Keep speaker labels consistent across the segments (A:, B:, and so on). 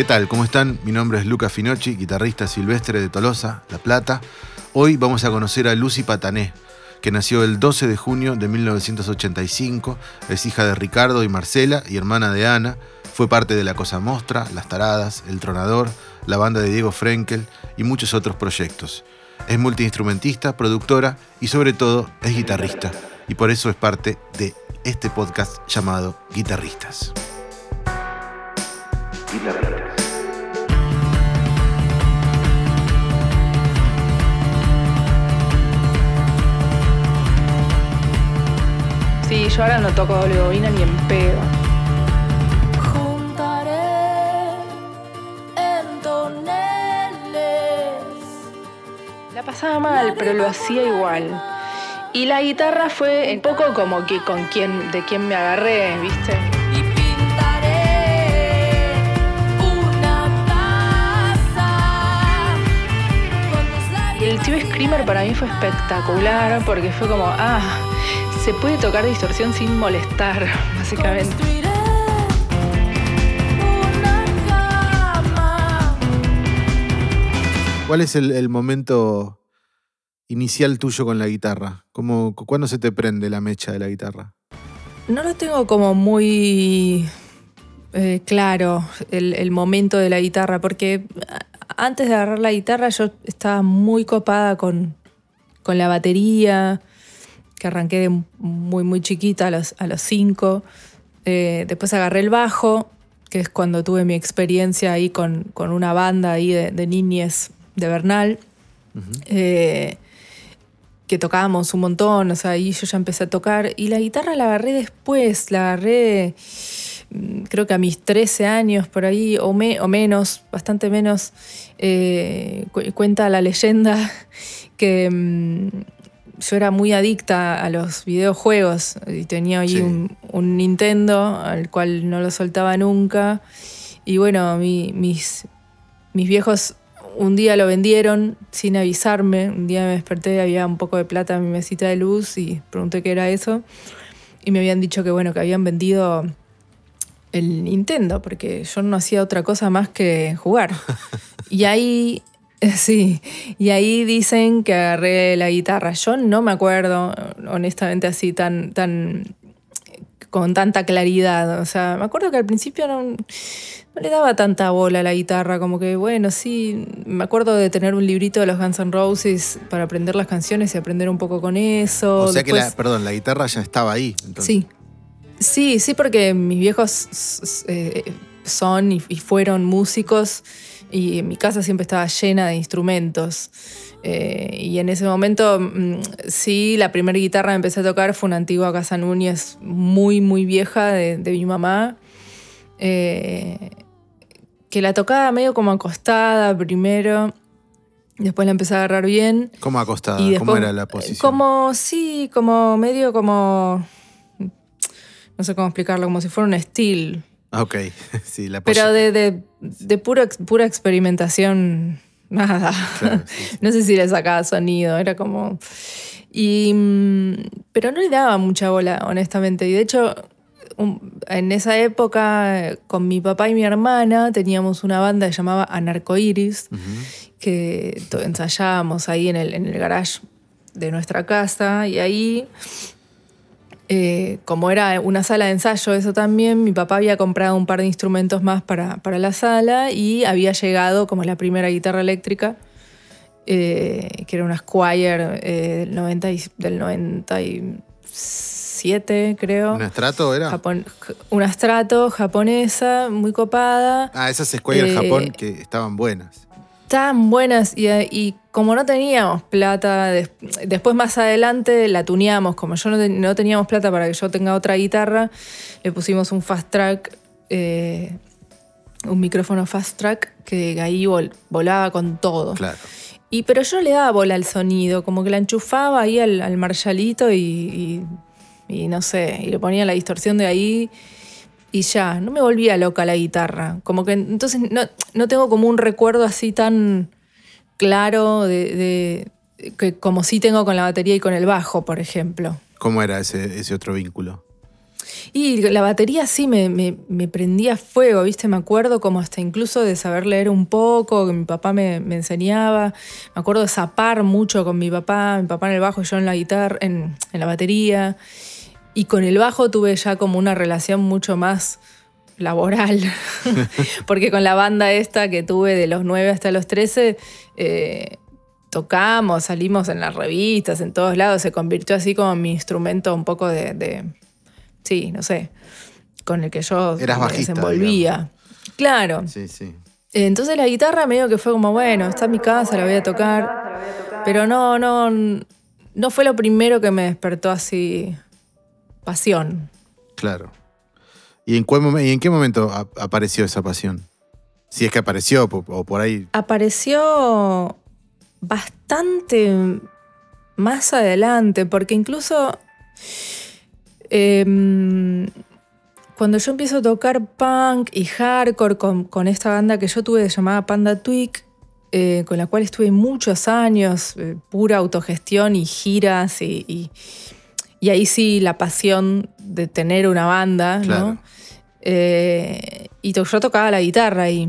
A: ¿Qué tal? ¿Cómo están? Mi nombre es Luca Finocchi, guitarrista silvestre de Tolosa, La Plata. Hoy vamos a conocer a Lucy Patané, que nació el 12 de junio de 1985, es hija de Ricardo y Marcela y hermana de Ana, fue parte de La Cosa Mostra, Las Taradas, El Tronador, la banda de Diego Frenkel y muchos otros proyectos. Es multiinstrumentista, productora y sobre todo es guitarrista, y por eso es parte de este podcast llamado Guitarristas.
B: Sí, yo ahora no toco doble bobina ni en pedo.
C: Juntaré en toneles.
B: La pasaba mal, pero lo hacía igual. Y la guitarra fue un poco como que con quién, de quién me agarré, ¿viste?
C: Y pintaré una casa con tus
B: Y el tío Screamer para mí fue espectacular porque fue como, ah, se puede tocar distorsión sin molestar, básicamente.
A: ¿Cuál es el, el momento inicial tuyo con la guitarra? ¿Cómo, ¿Cuándo se te prende la mecha de la guitarra?
B: No lo tengo como muy eh, claro el, el momento de la guitarra, porque antes de agarrar la guitarra yo estaba muy copada con, con la batería, que arranqué de muy, muy chiquita, a los, a los cinco. Eh, después agarré el bajo, que es cuando tuve mi experiencia ahí con, con una banda ahí de, de niñes de Bernal. Eh, que tocábamos un montón, o sea, ahí yo ya empecé a tocar. Y la guitarra la agarré después, la agarré mm, creo que a mis 13 años por ahí, o, me- o menos, bastante menos. Eh, cu- cuenta la leyenda que mm, yo era muy adicta a los videojuegos y tenía ahí
A: Sí.
B: un, un Nintendo al cual no lo soltaba nunca. Y bueno, mi- mis, mis viejos un día lo vendieron sin avisarme. Un día me desperté, había un poco de plata en mi mesita de luz y pregunté qué era eso. Y me habían dicho que bueno, que habían vendido el Nintendo, porque yo no hacía otra cosa más que jugar. y ahí, sí, y ahí dicen que agarré la guitarra. Yo no me acuerdo, honestamente, así tan, tan, con tanta claridad. O sea, me acuerdo que al principio no, no le daba tanta bola a la guitarra, como que bueno, sí, me acuerdo de tener un librito de los Guns N' Roses para aprender las canciones y aprender un poco con eso.
A: O sea que, la, perdón, la guitarra ya estaba ahí. entonces.
B: Sí. Sí, sí, porque mis viejos eh, son y, y fueron músicos y mi casa siempre estaba llena de instrumentos. Eh, y en ese momento, mm, sí, la primera guitarra que empecé a tocar fue una antigua Casa Núñez muy, muy vieja de, de mi mamá. eh, que la tocaba medio como acostada primero, después la empecé a agarrar bien.
A: ¿Cómo acostada?
B: Y
A: ¿Cómo
B: después,
A: era la posición?
B: Como, sí, como medio como. No sé cómo explicarlo, como si fuera un estilo.
A: Ah, Ok, sí, la
B: Pero de, de, de puro pura experimentación, nada.
A: Claro, sí, sí.
B: No sé si le sacaba sonido, era como. Y, mm, pero no le daba mucha bola, honestamente. Y de hecho, en esa época, con mi papá y mi hermana, teníamos una banda que se llamaba Anarcoiris
A: Ujú.
B: que ensayábamos ahí en el, en el garage de nuestra casa y ahí, eh, como era una sala de ensayo, eso también, mi papá había comprado un par de instrumentos más para, para la sala y había llegado como la primera guitarra eléctrica, eh, que era una Squire eh, del, 90 y- del 97, creo.
A: ¿Un estrato era?
B: Japón- una strato japonesa, muy copada.
A: Ah, esas Squire
B: Eh,
A: Japón que estaban buenas.
B: Tan buenas y, y como no teníamos plata, des- después más adelante la tuneamos, como yo no, no teníamos plata para que yo tenga otra guitarra, le pusimos un fast track, eh, un micrófono fast track que ahí vol- volaba con todo.
A: Claro.
B: Y, pero yo no le daba bola al sonido, como que la enchufaba ahí al, al Marshallito y, y- y no sé, y le ponía la distorsión de ahí y ya, no me volvía loca la guitarra. Como que entonces no, no tengo como un recuerdo así tan claro de, de- que como sí tengo con la batería y con el bajo, por ejemplo.
A: ¿Cómo era ese, ese otro vínculo?
B: Y la batería sí me, me- me prendía fuego, ¿viste? Me acuerdo como hasta incluso de saber leer un poco, que mi papá me, me enseñaba. Me acuerdo de zapar mucho con mi papá, mi papá en el bajo y yo en la guitarra, en, en la batería. Y con el bajo tuve ya como una relación mucho más laboral. Porque con la banda esta que tuve de los 9 hasta los 13, eh, tocamos, salimos en las revistas, en todos lados. Se convirtió así como mi instrumento un poco de, de- sí, no sé, con el que yo
A: Eras
B: me
A: bajista,
B: desenvolvía. Claro.
A: Sí, sí.
B: Entonces la guitarra medio que fue como, bueno, está en mi casa, la voy a tocar. Pero no, no, no fue lo primero que me despertó así pasión.
A: Claro. ¿Y en, cuál momen- y en qué momento ap- apareció esa pasión? Si es que apareció, o por ahí.
B: Apareció bastante más adelante, porque incluso em, cuando yo empiezo a tocar punk y hardcore con, con esta banda que yo tuve llamada Panda Twig, eh, con la cual estuve muchos años, eh, pura autogestión y giras, y, y- y ahí sí la pasión de tener una banda,
A: Claro.
B: ¿no? Eh, y to- yo tocaba la guitarra y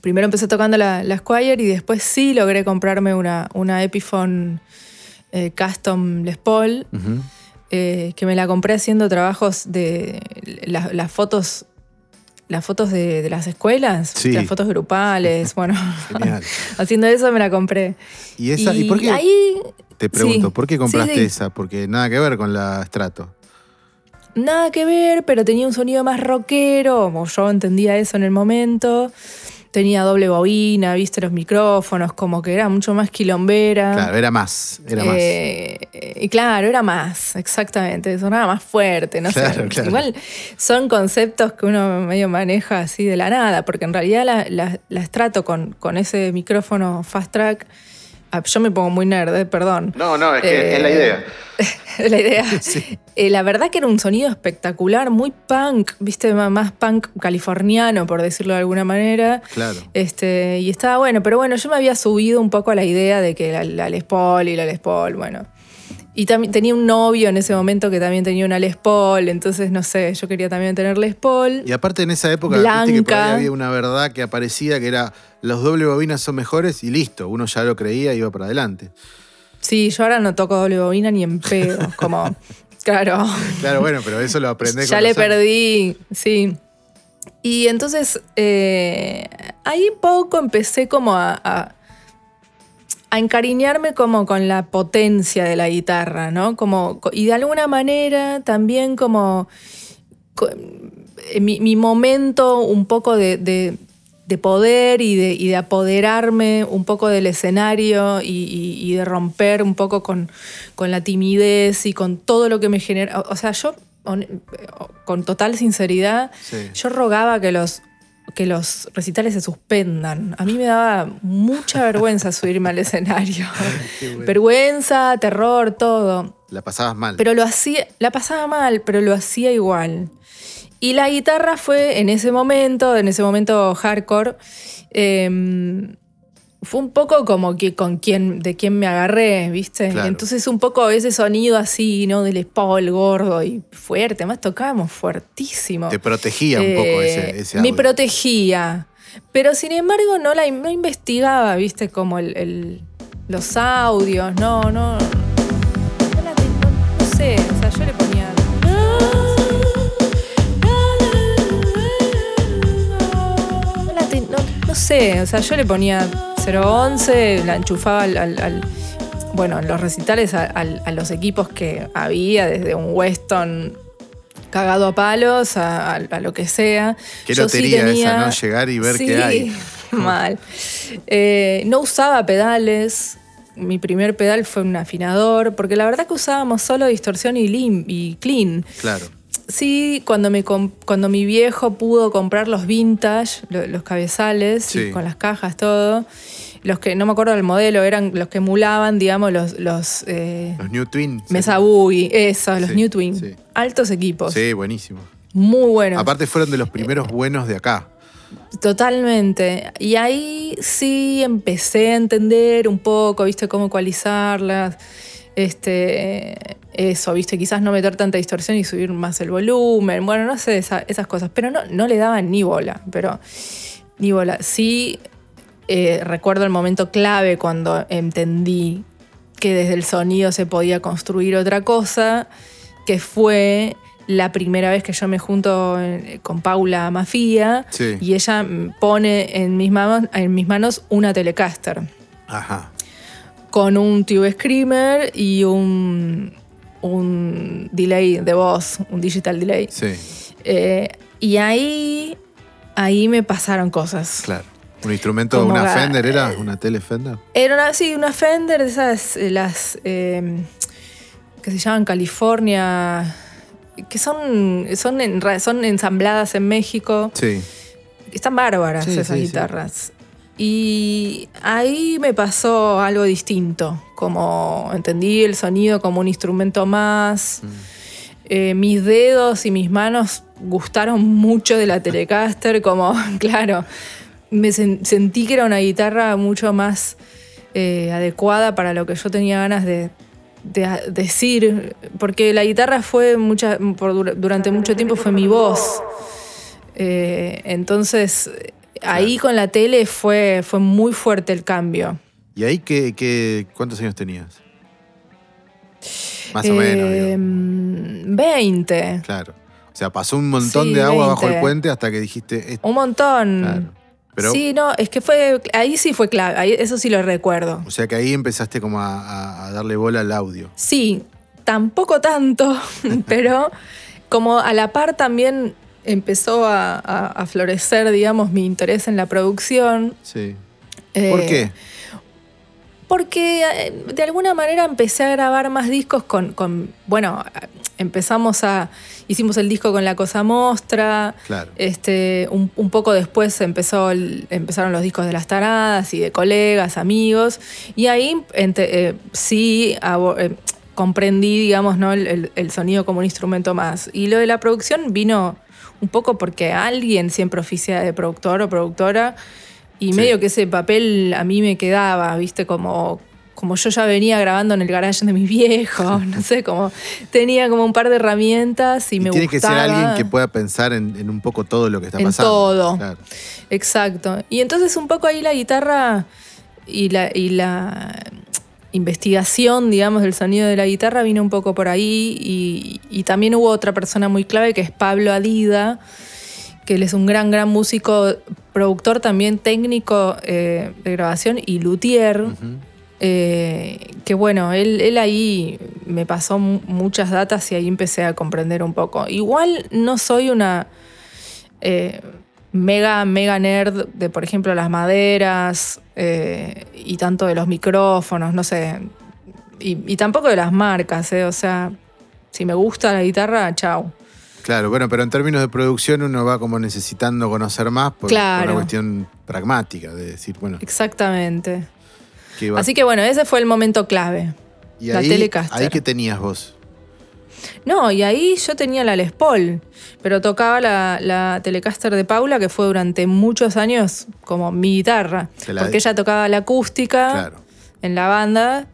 B: primero empecé tocando la, la Squire y después sí logré comprarme una, una Epiphone eh, Custom Les Paul, eh, que me la compré haciendo trabajos de la- las fotos. Las fotos de, de las escuelas,
A: Sí.
B: las fotos grupales, bueno, haciendo eso me la compré.
A: ¿Y, esa, ¿y, por qué?
B: ahí
A: te pregunto,
B: sí.
A: ¿por qué compraste
B: Sí,
A: esa? Porque nada que ver con la Strato.
B: Nada que ver, pero tenía un sonido más rockero, como yo entendía eso en el momento. Tenía doble bobina, viste los micrófonos, como que era mucho más quilombera.
A: Claro, era más. Era más.
B: Eh, y claro, era más, exactamente, sonaba más fuerte, no
A: Claro,
B: sé.
A: claro.
B: Igual son conceptos que uno medio maneja así de la nada, porque en realidad la, la- las trato con, con ese micrófono fast track. Ah, yo me pongo muy nerd, eh, perdón.
A: No, no, es
B: que es la idea. Es la idea.
A: Sí.
B: Eh, la verdad que era un sonido espectacular, muy punk, viste, más punk californiano, por decirlo de alguna manera.
A: Claro.
B: Este, y estaba bueno, pero bueno, yo me había subido un poco a la idea de que la, la Les Paul y la Les Paul, bueno. Y también tenía un novio en ese momento que también tenía una Les Paul, entonces no sé, yo quería también tener Les Paul.
A: Y aparte en esa época, viste que por ahí había una verdad que aparecía que era los doble bobinas son mejores y listo. Uno ya lo creía y iba para adelante.
B: Sí, yo ahora no toco doble bobina ni en pedo, como, claro.
A: Claro, bueno, pero eso lo aprendés
B: ya
A: con
B: le perdí, sí. Y entonces eh, ahí poco empecé como a, a- a encariñarme como con la potencia de la guitarra, ¿no? Como, co- y de alguna manera también como co- eh, mi, mi momento un poco de, de- de poder y de, y de apoderarme un poco del escenario y, y- y de romper un poco con, con la timidez y con todo lo que me genera. O, sea, yo, hon- con total sinceridad,
A: Sí.
B: yo rogaba que los, que los recitales se suspendan. A mí me daba mucha vergüenza subirme al escenario.
A: Bueno.
B: vergüenza, terror, todo.
A: La pasabas mal.
B: Pero lo hacía, la pasaba mal, pero lo hacía igual. Y la guitarra fue en ese momento, en ese momento hardcore, eh, fue un poco como que con quien, de quien me agarré, ¿viste?
A: Claro.
B: Entonces un poco ese sonido así, ¿no? Del Paul gordo y fuerte, además tocábamos fuertísimo.
A: Te protegía un poco
B: Eh,
A: ese, ese
B: Me
A: audio.
B: protegía. Pero sin embargo no la no investigaba, viste, como el, el- los audios, no, no. No, la no- no sé, o sea, yo le ponía. No, la te- no- no sé, o sea, yo le ponía 011, la enchufaba al. al- al- bueno, en los recitales a, al- a los equipos que había, desde un Weston cagado a palos a, lo que sea.
A: Qué
B: Yo sí
A: lotería
B: tenía-
A: esa, ¿no? Llegar y ver
B: Sí,
A: qué hay.
B: Mal. Eh, no usaba pedales. Mi primer pedal fue un afinador, porque la verdad que usábamos solo distorsión y, lim- y clean.
A: Claro.
B: Sí, cuando, me cuando mi viejo pudo comprar los vintage, lo- los cabezales,
A: Sí.
B: con las cajas, todo, los que no me acuerdo del modelo, eran los que emulaban, digamos, los, los eh,
A: Los New Twin.
B: Mesa Boogie, esos, los
A: Sí,
B: New Twin.
A: sí.
B: Altos equipos.
A: Sí, buenísimo.
B: Muy buenos.
A: Aparte fueron de los primeros buenos de acá.
B: Totalmente. Y ahí sí empecé a entender un poco, viste, cómo ecualizarlas. Este, eso, viste, quizás no meter tanta distorsión y subir más el volumen, bueno, no sé, esa- esas cosas, pero no, no le daban ni bola, pero ni bola. Sí, eh, recuerdo el momento clave cuando entendí que desde el sonido se podía construir otra cosa, que fue la primera vez que yo me junto eh, con Paula Mafia
A: Sí.
B: y ella pone en mis, manos, en mis manos una Telecaster
A: Ajá.
B: Con un Tube Screamer y un, un delay de voz, un digital delay.
A: Sí,
B: Eh, y ahí, ahí me pasaron cosas.
A: claro. ¿Un instrumento,
B: Como
A: una Fender era? ¿Una tele Fender?
B: Era una, sí, una Fender de esas, eh, las eh, que se llaman California, que son, son, en son ensambladas en México.
A: Sí.
B: Están bárbaras
A: Sí,
B: esas
A: sí.
B: guitarras. Y ahí me pasó algo distinto, como entendí el sonido como un instrumento más. Eh, mis dedos y mis manos gustaron mucho de la Telecaster, como, claro, me sen- sentí que era una guitarra mucho más eh, adecuada para lo que yo tenía ganas de, decir, porque la guitarra fue mucha, por dura- durante mucho tiempo fue mi voz. Eh, entonces, ahí con la tele fue, fue muy fuerte el cambio.
A: ¿Y ahí qué, qué- cuántos años tenías? Más o menos, digo.
B: 20.
A: Claro. O sea, pasó un montón
B: sí,
A: de agua bajo el
B: 20.
A: puente hasta que dijiste. "Esto".
B: Un montón.
A: Claro. Pero,
B: sí, no, es que fue. Ahí sí fue clave. eso sí lo recuerdo.
A: O sea que ahí empezaste como a darle bola al audio.
B: Sí, tampoco tanto, pero como a la par también empezó a, a- a florecer, digamos, mi interés en la producción.
A: Sí. ¿Por
B: Eh,
A: qué?
B: Porque eh, de alguna manera empecé a grabar más discos con, con- bueno, empezamos a, hicimos el disco con La Cosa Mostra,
A: Claro.
B: este, un, un poco después empezó el- empezaron los discos de las taradas y de colegas, amigos, y ahí ente- eh, sí abo- eh, comprendí, digamos, ¿no? el, el- el sonido como un instrumento más. Y lo de la producción vino un poco porque alguien siempre oficia de productor o productora, y
A: Sí.
B: medio que ese papel a mí me quedaba, viste, como, como yo ya venía grabando en el garage de mis viejos, no sé, como tenía como un par de herramientas y,
A: Y
B: me
A: tiene que ser
B: gustaba.
A: alguien que pueda pensar en, en un poco todo lo que está
B: En
A: pasando.
B: todo.
A: Claro.
B: Exacto. Y entonces un poco ahí la guitarra y la, y la investigación, digamos, del sonido de la guitarra vino un poco por ahí y, y también hubo otra persona muy clave que es Pablo Adida, que él es un gran, gran músico, productor también técnico eh, de grabación y luthier. Eh, que bueno, él, él ahí me pasó mu- muchas datas y ahí empecé a comprender un poco. Igual no soy una eh, mega, mega nerd de, por ejemplo, las maderas eh, y tanto de los micrófonos, no sé. Y, y tampoco de las marcas, eh, o sea, si me gusta la guitarra, chau.
A: Claro, bueno, pero en términos de producción uno va como necesitando conocer más por, por
B: Claro.
A: una cuestión pragmática, de decir, bueno,
B: Exactamente.
A: ¿qué?
B: Así que bueno, ese fue el momento clave.
A: y
B: la
A: ahí,
B: Telecaster.
A: ahí que tenías vos.
B: No, y ahí yo tenía la Les Paul, pero tocaba la, la Telecaster de Paula, que fue durante muchos años como mi guitarra. Porque ella tocaba la acústica
A: Claro.
B: en la banda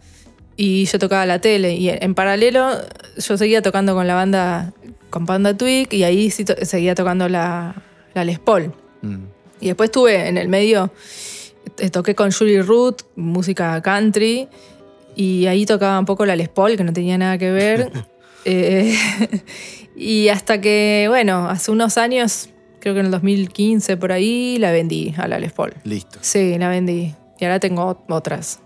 B: y yo tocaba la tele. Y en paralelo yo seguía tocando con la banda, con Panda Twig, y ahí sí to- seguía tocando la, la Les Paul.
A: Mm.
B: Y después estuve en el medio, eh, toqué con Julie Root, música country, y ahí tocaba un poco la Les Paul, que no tenía nada que ver. Eh, y hasta que, bueno, hace unos años, creo que en el 2015 por ahí, la vendí a la Les Paul.
A: Listo.
B: Sí, la vendí. Y ahora tengo otras.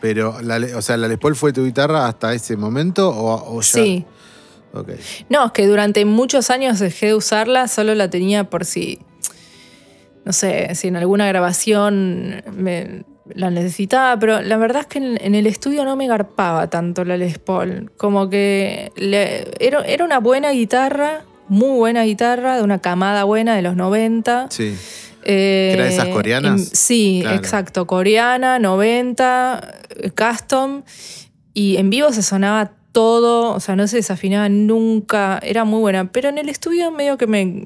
A: Pero, la, o sea, ¿la Les Paul fue tu guitarra hasta ese momento o, o ya?
B: Sí. No, es que durante muchos años dejé de usarla, solo la tenía por si, no sé, si en alguna grabación me la necesitaba, pero la verdad es que en, en el estudio no me garpaba tanto la Les Paul. Como que le- era, era una buena guitarra, muy buena guitarra, de una camada buena de los 90.
A: Sí.
B: Eh,
A: ¿Que era de esas coreanas?
B: em, sí,
A: Claro.
B: exacto. Coreana, 90, eh, custom. Y en vivo se sonaba todo, o sea, no se desafinaba nunca. Era muy buena. Pero en el estudio medio que me,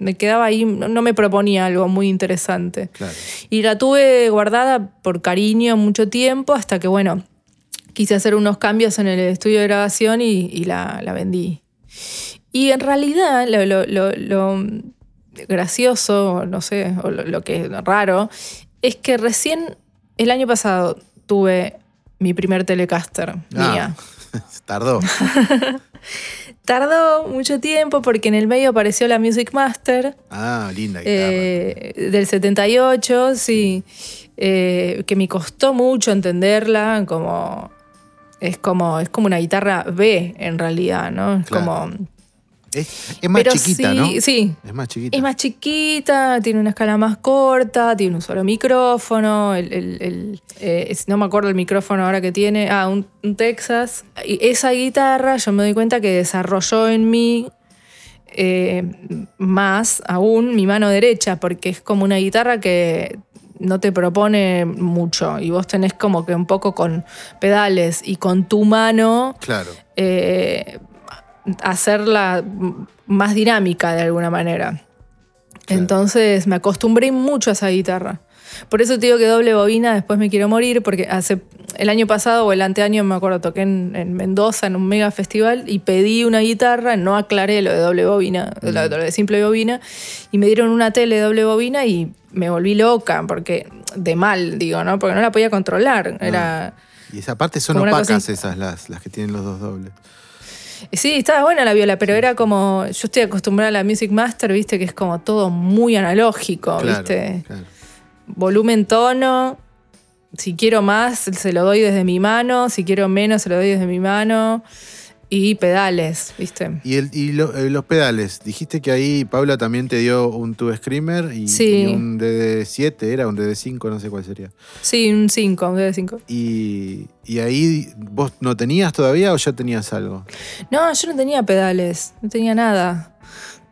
B: me quedaba ahí, no me proponía algo muy interesante.
A: Claro.
B: Y la tuve guardada por cariño mucho tiempo hasta que, bueno, quise hacer unos cambios en el estudio de grabación y, y la, la vendí. Y en realidad lo, lo- lo- lo gracioso, no sé, o lo, lo que es raro, es que recién el año pasado tuve mi primer Telecaster
A: Ah,
B: mía.
A: Tardó.
B: Tardó mucho tiempo porque en el medio apareció la Music Master.
A: Ah, linda guitarra.
B: Eh, del 78, sí, eh, que me costó mucho entenderla, como es como es como una guitarra B en realidad, ¿no? Es
A: Claro.
B: como
A: es, es más
B: pero
A: chiquita,
B: sí,
A: ¿no?
B: Sí,
A: Es más chiquita.
B: es más chiquita, tiene una escala más corta, tiene un solo micrófono, el, el- el, eh, es- no me acuerdo el micrófono ahora que tiene, ah, un, un Texas. Y esa guitarra yo me doy cuenta que desarrolló en mí eh, más aún mi mano derecha, porque es como una guitarra que no te propone mucho y vos tenés como que un poco con pedales y con tu mano
A: Claro.
B: eh, hacerla más dinámica de alguna manera.
A: Claro.
B: Entonces me acostumbré mucho a esa guitarra. Por eso te digo que doble bobina después me quiero morir, porque hace el año pasado o el anteaño, me acuerdo, toqué en, en Mendoza en un mega festival y pedí una guitarra, no aclaré lo de doble bobina, lo, lo de simple bobina, y me dieron una tele de doble bobina y me volví loca, porque de mal, digo, ¿no? Porque no la podía controlar. Era.
A: Y esa parte son opacas
B: cosa-
A: esas, las, las que tienen los dos dobles.
B: Sí, estaba buena la viola, pero era como. Yo estoy acostumbrada a la Music Master, viste, que es como todo muy analógico,
A: Claro,
B: viste.
A: claro.
B: Volumen, tono. Si quiero más, se lo doy desde mi mano. Si quiero menos, se lo doy desde mi mano. Y pedales, viste.
A: Y, el, y lo- eh, los pedales, dijiste que ahí Paula también te dio un Tube Screamer y,
B: Sí.
A: y un DD7, era un DD5, no sé cuál sería.
B: Sí, un 5, un de 5.
A: Y, y ahí vos no tenías todavía o ya tenías algo.
B: No, yo no tenía pedales, no tenía nada.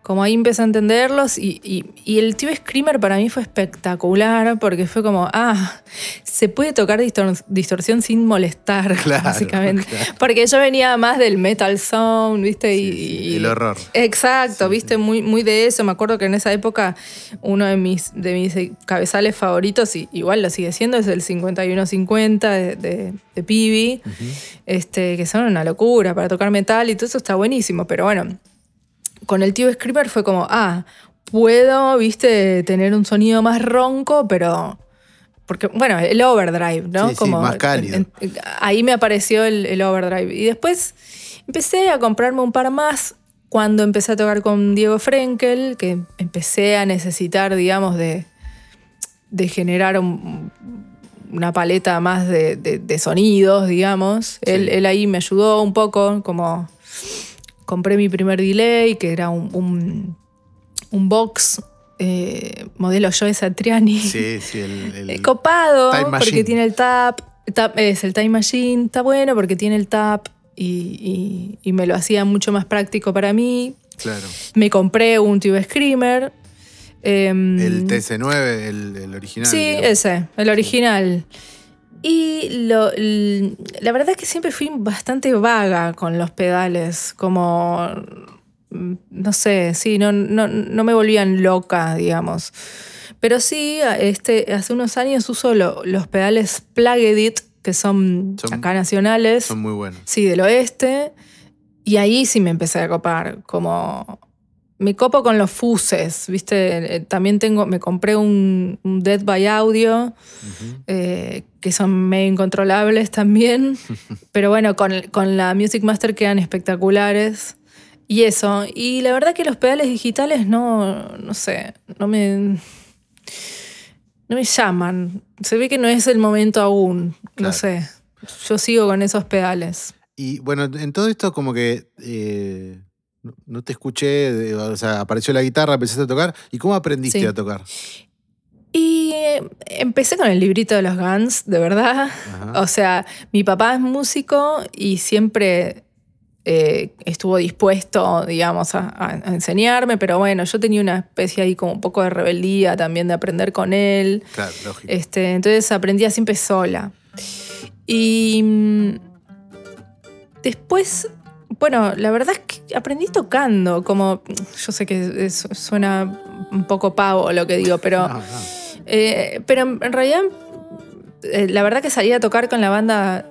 B: Como ahí empecé a entenderlos y, y- y el Tube Screamer para mí fue espectacular porque fue como, ah, se puede tocar distor- distorsión sin molestar,
A: Claro,
B: básicamente.
A: claro.
B: Porque yo venía más del metal sound, ¿viste? Y,
A: Sí, el horror.
B: Exacto,
A: Sí,
B: ¿viste? Muy, muy de eso. Me acuerdo que en esa época uno de mis, de mis cabezales favoritos, y igual lo sigue siendo, es el 5150 de, de, de Pibi este, que son una locura para tocar metal y todo eso está buenísimo, pero bueno, con el tío Screamer fue como, ah, puedo, viste, tener un sonido más ronco, pero... Porque, bueno, el overdrive, ¿no?
A: Sí, sí, más cálido.
B: ahí me apareció el, el overdrive. Y después empecé a comprarme un par más cuando empecé a tocar con Diego Frenkel, que empecé a necesitar, digamos, de, de generar un- una paleta más de, de- de sonidos, digamos. Él ahí me ayudó un poco, como compré mi primer delay, que era un, un, un box eh, modelo Joe Satriani.
A: Sí, sí, el, el-
B: copado, porque tiene el tap, tap- Es el Time Machine, está bueno porque tiene el tap y, y- y me lo hacía mucho más práctico para mí.
A: claro.
B: Me compré un Tube Screamer. em,
A: El TC9, el, el original.
B: Sí,
A: digamos.
B: ese, el original. Y lo- la verdad es que siempre fui bastante vaga con los pedales, como, mm, no sé, sí, no, no, no me volvían loca, digamos. Pero sí, este, hace unos años uso lo- los pedales Plug Edit, que son,
A: Son-
B: acá nacionales.
A: Son muy buenos.
B: Sí, del oeste. Y ahí sí me empecé a copar. Como. Me copo con los fuses, ¿viste? Eh, También tengo. Me compré un, un Dead by Audio, eh, que son medio incontrolables también. Pero bueno, con, con la Music Master quedan espectaculares. Y eso. Y la verdad que los pedales digitales no. No sé. No me. No me llaman. Se ve que no es el momento aún.
A: Claro.
B: No sé. Yo sigo con esos pedales.
A: Y bueno, en todo esto como que eh, no, te escuché, o sea, apareció la guitarra, empezaste a tocar. ¿Y cómo aprendiste
B: Sí.
A: a tocar?
B: Y eh, empecé con el librito de los Guns, de verdad.
A: Ajá.
B: O sea, mi papá es músico y siempre eh, estuvo dispuesto, digamos, a, a- a enseñarme, pero bueno, yo tenía una especie ahí como un poco de rebeldía también de aprender con él.
A: Claro, lógico.
B: Este, entonces aprendía siempre sola. Y mm, después, bueno, la verdad es que aprendí tocando, como yo sé que es- suena un poco pavo lo que digo, pero...
A: No, no.
B: Eh, pero en realidad, eh, la verdad que salí a tocar con la banda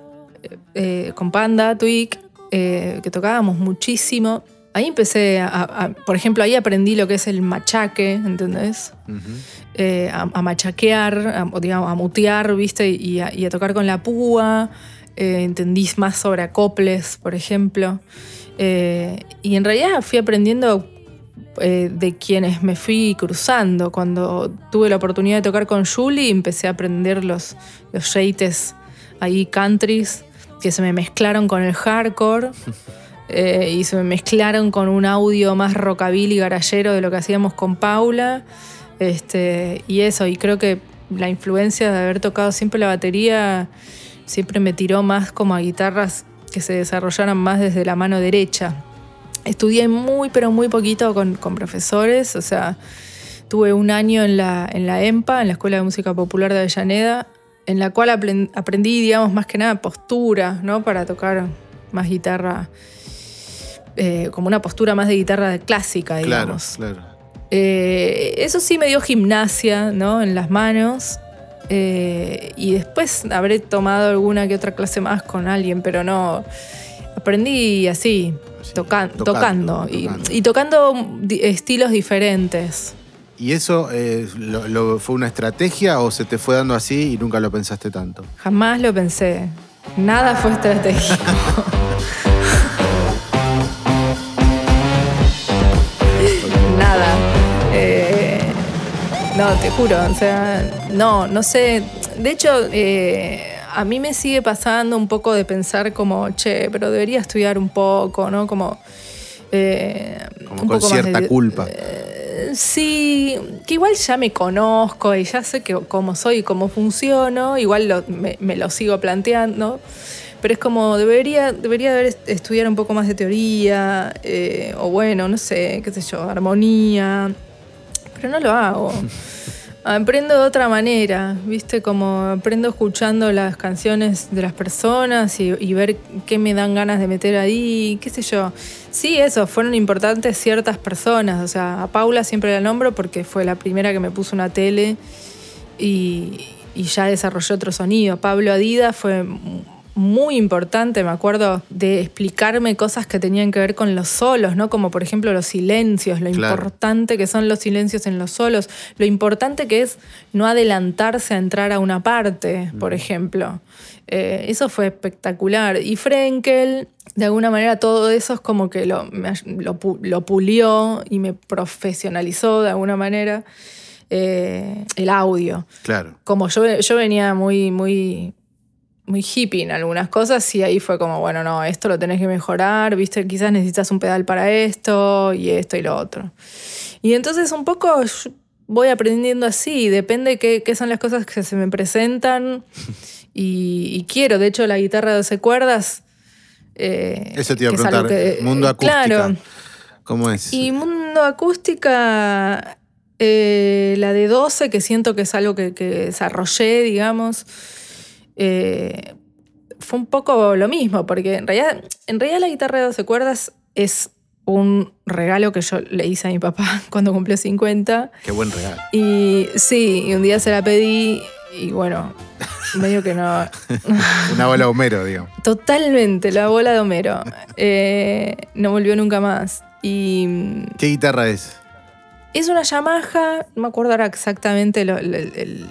B: eh, con Panda, Twig, eh, que tocábamos muchísimo. Ahí empecé, a, a- por ejemplo, ahí aprendí lo que es el machaque, ¿entendés? Eh, a, a machaquear, a, digamos, a mutear, ¿viste? Y a, y a tocar con la púa. Eh, entendí más sobre acoples, por ejemplo. Eh, y en realidad fui aprendiendo eh, de quienes me fui cruzando. Cuando tuve la oportunidad de tocar con Julie, empecé a aprender los, los yates ahí countries que se me mezclaron con el hardcore. eh, y se me mezclaron con un audio más rockabilly garallero de lo que hacíamos con Paula. Este, y eso, y creo que la influencia de haber tocado siempre la batería siempre me tiró más como a guitarras que se desarrollaran más desde la mano derecha. Estudié muy, pero muy poquito con, con profesores, o sea, tuve un año en la, en la EMPA, en la Escuela de Música Popular de Avellaneda, en la cual apren- aprendí, digamos, más que nada postura, ¿no? Para tocar más guitarra, eh, como una postura más de guitarra clásica,
A: Claro,
B: digamos.
A: claro.
B: Eh, eso sí me dio gimnasia, ¿no? En las manos. Eh, y después habré tomado alguna que otra clase más con alguien, pero no. Aprendí así,
A: Sí,
B: toca-
A: tocando,
B: tocando, y-
A: tocando.
B: Y, tocando di- estilos diferentes.
A: ¿Y eso eh, lo- lo- fue una estrategia o se te fue dando así y nunca lo pensaste tanto?
B: Jamás lo pensé. Nada fue estratégico. no, te juro. O sea, no, no sé. De hecho, eh, a mí me sigue pasando un poco de pensar como, che, pero debería estudiar un poco, ¿no? Como. eh,
A: Como
B: un
A: con
B: poco más
A: cierta
B: de-
A: culpa.
B: eh, Sí, que igual ya me conozco y ya sé que, cómo soy y cómo funciono, igual lo- me, me lo sigo planteando, pero es como debería, debería haber est- estudiar un poco más de teoría, eh, o bueno, no sé, qué sé yo, armonía, pero no lo hago. Aprendo de otra manera, ¿viste? Como aprendo escuchando las canciones de las personas y, y ver qué me dan ganas de meter ahí, qué sé yo. Sí, eso, fueron importantes ciertas personas. O sea, a Paula siempre la nombro porque fue la primera que me puso una tele y, y ya desarrolló otro sonido. Pablo Adidas fue muy importante, me acuerdo, de explicarme cosas que tenían que ver con los solos, ¿no? Como por ejemplo los silencios, lo
A: Claro.
B: importante que son los silencios en los solos, lo importante que es no adelantarse a entrar a una parte, por ejemplo. Eh, eso fue espectacular. Y Frenkel, de alguna manera, todo eso es como que lo, me lo pulió y me profesionalizó de alguna manera eh, el audio
A: Claro.
B: como yo, yo venía muy, muy, muy hippie en algunas cosas y ahí fue como, bueno, no, esto lo tenés que mejorar, viste, quizás necesitas un pedal para esto y esto y lo otro. Y entonces un poco voy aprendiendo así, depende qué, qué son las cosas que se me presentan y, y quiero. De hecho, la guitarra de 12 cuerdas... eh,
A: Eso te iba a preguntar.
B: que-
A: Mundo acústica.
B: Claro.
A: ¿Cómo es?
B: Y Mundo Acústica, eh, la de 12, que siento que es algo que, que desarrollé, digamos, eh, fue un poco lo mismo, porque en realidad, en realidad la guitarra de 12 cuerdas es un regalo que yo le hice a mi papá cuando cumplió 50.
A: Qué buen regalo.
B: Y sí, y un día se la pedí y bueno, medio que no...
A: Una bola Homero, digamos.
B: Totalmente, la bola de Homero. Eh, no volvió nunca más. Y mm,
A: ¿Qué guitarra es?
B: es una Yamaha, no me acuerdo ahora exactamente lo- el, el-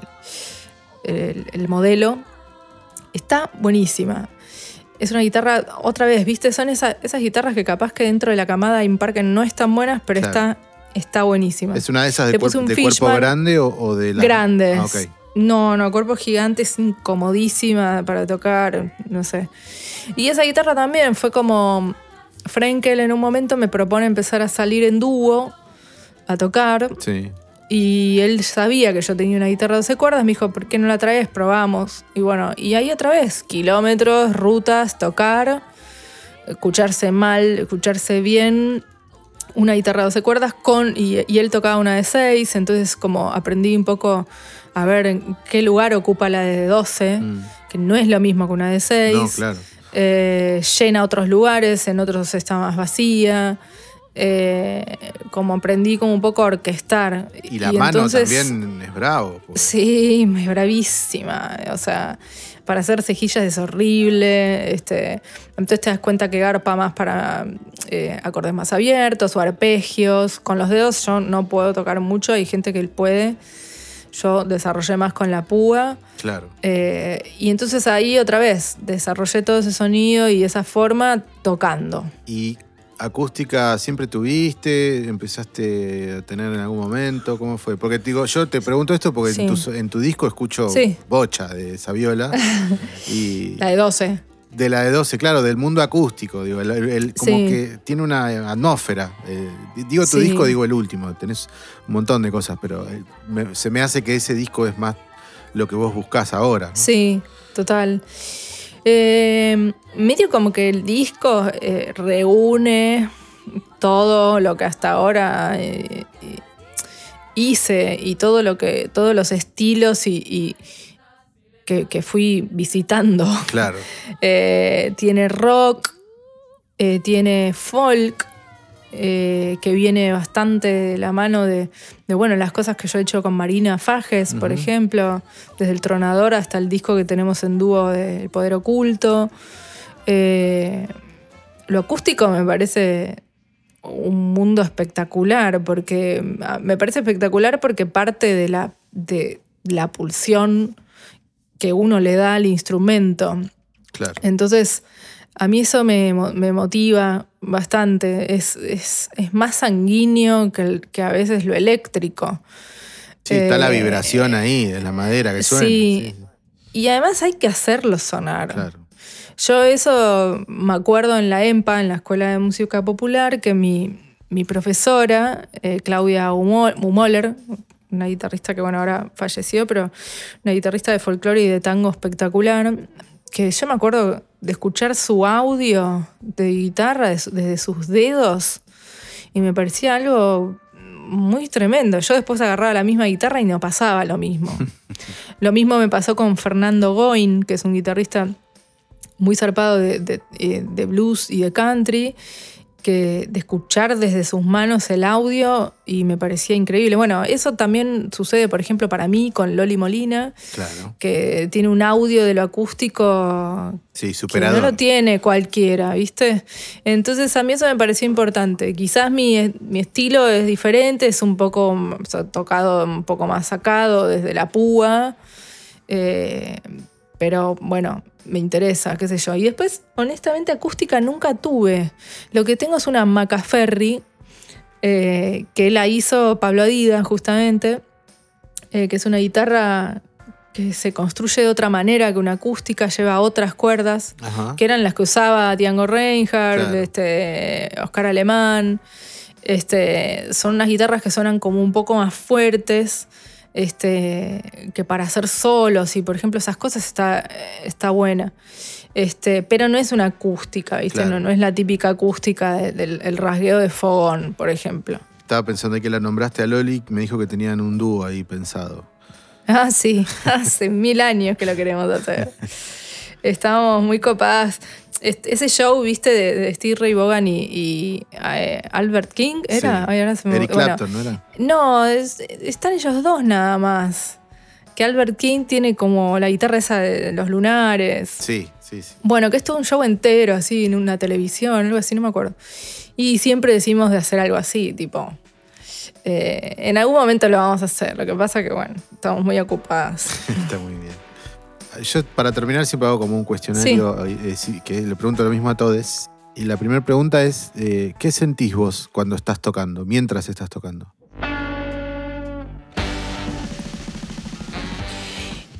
B: el- el modelo. Está buenísima. Es una guitarra, otra vez, ¿viste? Son esa- esas guitarras que capaz que dentro de la camada Imparque no están buenas, pero
A: Claro.
B: está, está buenísima.
A: ¿Es una de esas de, cuer- de cuerpo grande o, o de la.
B: Grandes.
A: Ah.
B: No, no, cuerpo gigante es incomodísima para tocar, no sé. Y esa guitarra también fue como. Frenkel en un momento me propone empezar a salir en dúo a tocar.
A: Sí.
B: Y él sabía que yo tenía una guitarra de 12 cuerdas, me dijo, ¿por qué no la traes? Probamos. Y bueno, y ahí otra vez, kilómetros, rutas, tocar, escucharse mal, escucharse bien, una guitarra de 12 cuerdas con, y, y él tocaba una de 6, entonces como aprendí un poco a ver en qué lugar ocupa la de 12,
A: Mm.
B: que no es lo mismo que una de 6.
A: No, claro.
B: Eh, llena otros lugares, en otros está más vacía. Eh, como aprendí como un poco a orquestar.
A: Y la mano
B: entonces-
A: también es bravo. porque-
B: Sí, es bravísima. O sea, para hacer cejillas es horrible. Este, entonces te das cuenta que garpa más para eh, acordes más abiertos o arpegios. Con los dedos yo no puedo tocar mucho, hay gente que puede. Yo desarrollé más con la púa.
A: Claro.
B: Eh, y entonces ahí otra vez desarrollé todo ese sonido y esa forma tocando.
A: ¿Y acústica siempre tuviste? ¿Empezaste a tener en algún momento? ¿Cómo fue? Porque digo, yo te pregunto esto porque
B: Sí.
A: en, tu, en tu disco escucho
B: Sí.
A: bocha de Saviola. y
B: La de 12.
A: de la de 12, claro, del mundo acústico. Digo, el- el- como
B: Sí.
A: que tiene una atmósfera. eh, digo tu disco, digo el último. Tenés un montón de cosas, pero eh, me- se me hace que ese disco es más lo que vos buscás ahora. ¿no?
B: Sí, total. Eh, medio como que el disco eh, reúne todo lo que hasta ahora eh, hice y todo lo que, todos los estilos y, y que, que fui visitando.
A: Claro.
B: Eh, tiene rock, tiene folk, eh, que viene bastante de la mano de, de, bueno, las cosas que yo he hecho con Marina Fajes, por ejemplo, desde El Tronador hasta el disco que tenemos en dúo de El Poder Oculto. Eh, lo acústico me parece un mundo espectacular, porque ah, me parece espectacular porque parte de la, de la pulsión que uno le da al instrumento.
A: Claro.
B: Entonces, a mí eso me, mo- me motiva bastante. Es, es- es más sanguíneo que, el- que a veces lo eléctrico.
A: Sí, está la
B: Eh,
A: vibración ahí de la madera que suena.
B: sí. Y además hay que hacerlo sonar.
A: Claro.
B: Yo eso me acuerdo en la EMPA, en la Escuela de Música Popular, que mi, mi profesora, eh, Claudia Humo- Humoller, una guitarrista que bueno, ahora falleció, pero una guitarrista de folclore y de tango espectacular, que yo me acuerdo de escuchar su audio de guitarra desde sus dedos y me parecía algo muy tremendo. Yo después agarraba la misma guitarra y no pasaba lo mismo. lo mismo me pasó con Fernando Goin, que es un guitarrista muy zarpado de, de- eh, de blues y de country, que de escuchar desde sus manos el audio y me parecía increíble. Bueno, eso también sucede, por ejemplo, para mí con Loli Molina,
A: Claro.
B: que tiene un audio de lo acústico
A: Sí,
B: que no lo tiene cualquiera, ¿viste? Entonces a mí eso me pareció importante. Quizás mi, mi estilo es diferente, es un poco o sea, tocado, un poco más sacado desde la púa, eh, pero bueno, me interesa, qué sé yo. Y después, honestamente, acústica nunca tuve. Lo que tengo es una Macaferri, eh, que la hizo Pablo Adida, justamente, eh, que es una guitarra que se construye de otra manera que una acústica, lleva otras cuerdas,
A: Ajá.
B: que eran las que usaba Django Reinhardt,
A: Claro.
B: este, Oscar Alemán. Este, son unas guitarras que suenan como un poco más fuertes este, que para hacer solos y por ejemplo esas cosas está, está buena. Este, pero no es una acústica, ¿viste?
A: Claro.
B: No, no es la típica acústica de- del el rasgueo de fogón, por ejemplo.
A: Estaba pensando que la nombraste a Loli, me dijo que tenían un dúo ahí pensado.
B: Ah, sí, hace mil años que lo queremos hacer. Estábamos muy copadas. Ese show, viste, de, de Steve Ray Vaughan y, y, eh, Albert King, ¿era?
A: Sí.
B: Ay, ahora se me-
A: Eric
B: bueno,
A: Clapton, ¿no era?
B: No, es- están ellos dos nada más. Que Albert King tiene como la guitarra esa de los lunares.
A: Sí, sí, sí.
B: Bueno, que es todo un show entero, así, en una televisión, algo así, no me acuerdo. Y siempre decimos de hacer algo así, tipo. eh, en algún momento lo vamos a hacer. Lo que pasa que, bueno, estamos muy ocupadas.
A: Está muy bien. Yo, para terminar, siempre hago como un cuestionario eh, sí, que le pregunto lo mismo a todos. Y la primera pregunta es: eh, ¿qué sentís vos cuando estás tocando, mientras estás tocando?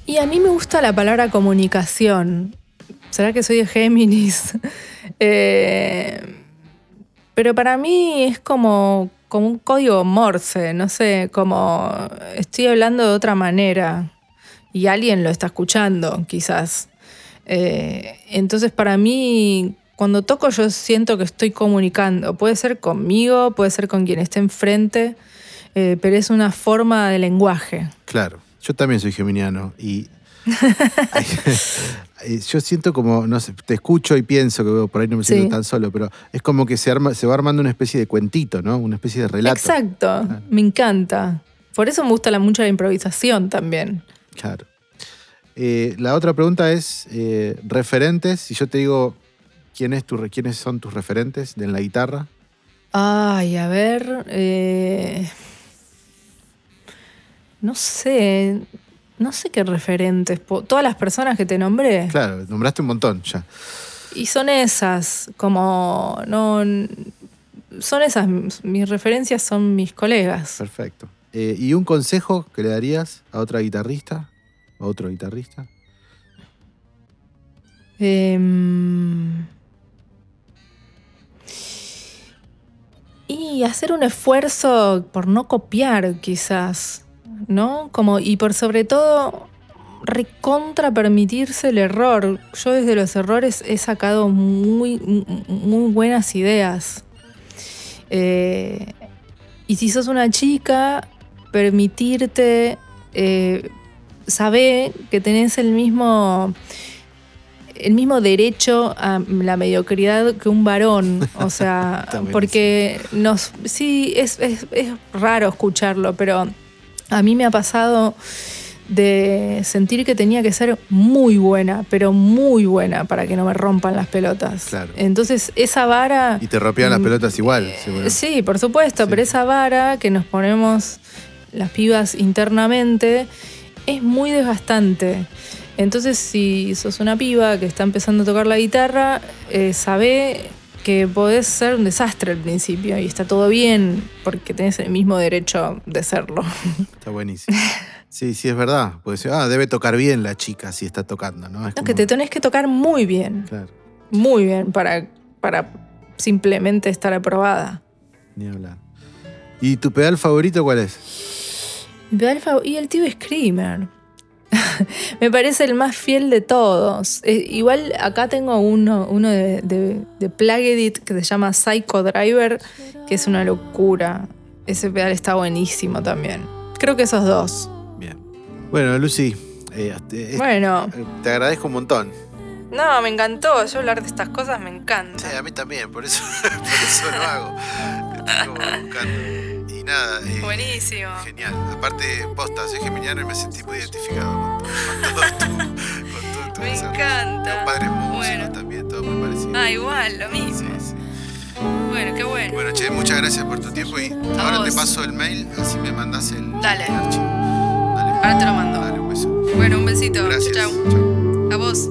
B: Y a mí me gusta la palabra comunicación. ¿Será que soy de Géminis? Eh, pero para mí es como, como un código morse, no sé, como estoy hablando de otra manera y alguien lo está escuchando, quizás. Eh, entonces para mí, cuando toco yo siento que estoy comunicando. Puede ser conmigo, puede ser con quien esté enfrente, eh, pero es una forma de lenguaje.
A: Claro, yo también soy geminiano y Yo siento como, no sé, te escucho y pienso que por ahí no me siento
B: Sí.
A: tan solo, pero es como que se, arma, se va armando una especie de cuentito, ¿no? Una especie de relato.
B: Exacto, me encanta. Por eso me gusta la, mucho la improvisación también.
A: Claro. Eh, la otra pregunta es, eh, referentes, si yo te digo quién es tu, re- quiénes son tus referentes de en la guitarra,
B: Ay, a ver. eh, no sé. No sé qué referentes. Todas las personas que te nombré.
A: claro, nombraste un montón ya.
B: Y son esas, como. No. Son esas. Mis referencias son mis colegas.
A: Perfecto. Eh, ¿Y un consejo que le darías a otra guitarrista? ¿A otro guitarrista?
B: Em, y hacer un esfuerzo por no copiar, quizás, ¿no? Como, y por sobre todo, recontra permitirse el error. Yo desde los errores he sacado muy, muy buenas ideas. Eh, y si sos una chica, permitirte eh, saber que tenés el mismo el mismo derecho a la mediocridad que un varón. O sea, porque nos. Sí, es, es- es raro escucharlo, pero a mí me ha pasado de sentir que tenía que ser muy buena, pero muy buena para que no me rompan las pelotas.
A: Claro.
B: Entonces, esa vara.
A: Y te rompían las
B: Mm,
A: pelotas igual,
B: eh. Sí, por supuesto,
A: Sí.
B: pero esa vara que nos ponemos las pibas internamente es muy desgastante. Entonces, si sos una piba que está empezando a tocar la guitarra, eh, sabe que podés ser un desastre al principio y está todo bien porque tenés el mismo derecho de serlo.
A: Está buenísimo. Sí, sí, es verdad. Puede ser, ah, debe tocar bien la chica si está tocando, ¿no? Es
B: No,
A: como-
B: que te tenés que tocar muy bien,
A: Claro,
B: muy bien para, para simplemente estar aprobada.
A: ni hablar. ¿Y tu pedal favorito cuál es?
B: Y el tío Screamer. Me parece el más fiel de todos. Eh, igual acá tengo uno, uno de, de, de que se llama Psycho Driver, que es una locura. Ese pedal está buenísimo también. Creo que esos dos.
A: Bien. Bueno, Lucy, eh, te, es-
B: Bueno,
A: eh, te agradezco un montón.
B: no, me encantó. Yo hablar de estas cosas me encanta.
A: Sí, a mí también, por eso, por eso lo hago. Estoy como buscando. Nada, eh,
B: Buenísimo.
A: Genial. Aparte, posta, soy geminiano y me sentí muy identificado con, con todo tu, con todo tu
B: Me encanta.
A: Tengo padres músicos
B: Bueno.
A: también, todo muy parecido.
B: Ah, igual, lo mismo.
A: Sí, sí.
B: Bueno, qué bueno.
A: Bueno, che, muchas gracias por tu tiempo y ahora te paso el mail, así me mandas el,
B: Dale.
A: el archivo. Dale.
B: Ahora te lo mando.
A: Dale, un beso.
B: Bueno, un besito.
A: Gracias.
B: Chau.
A: Chau.
B: A vos.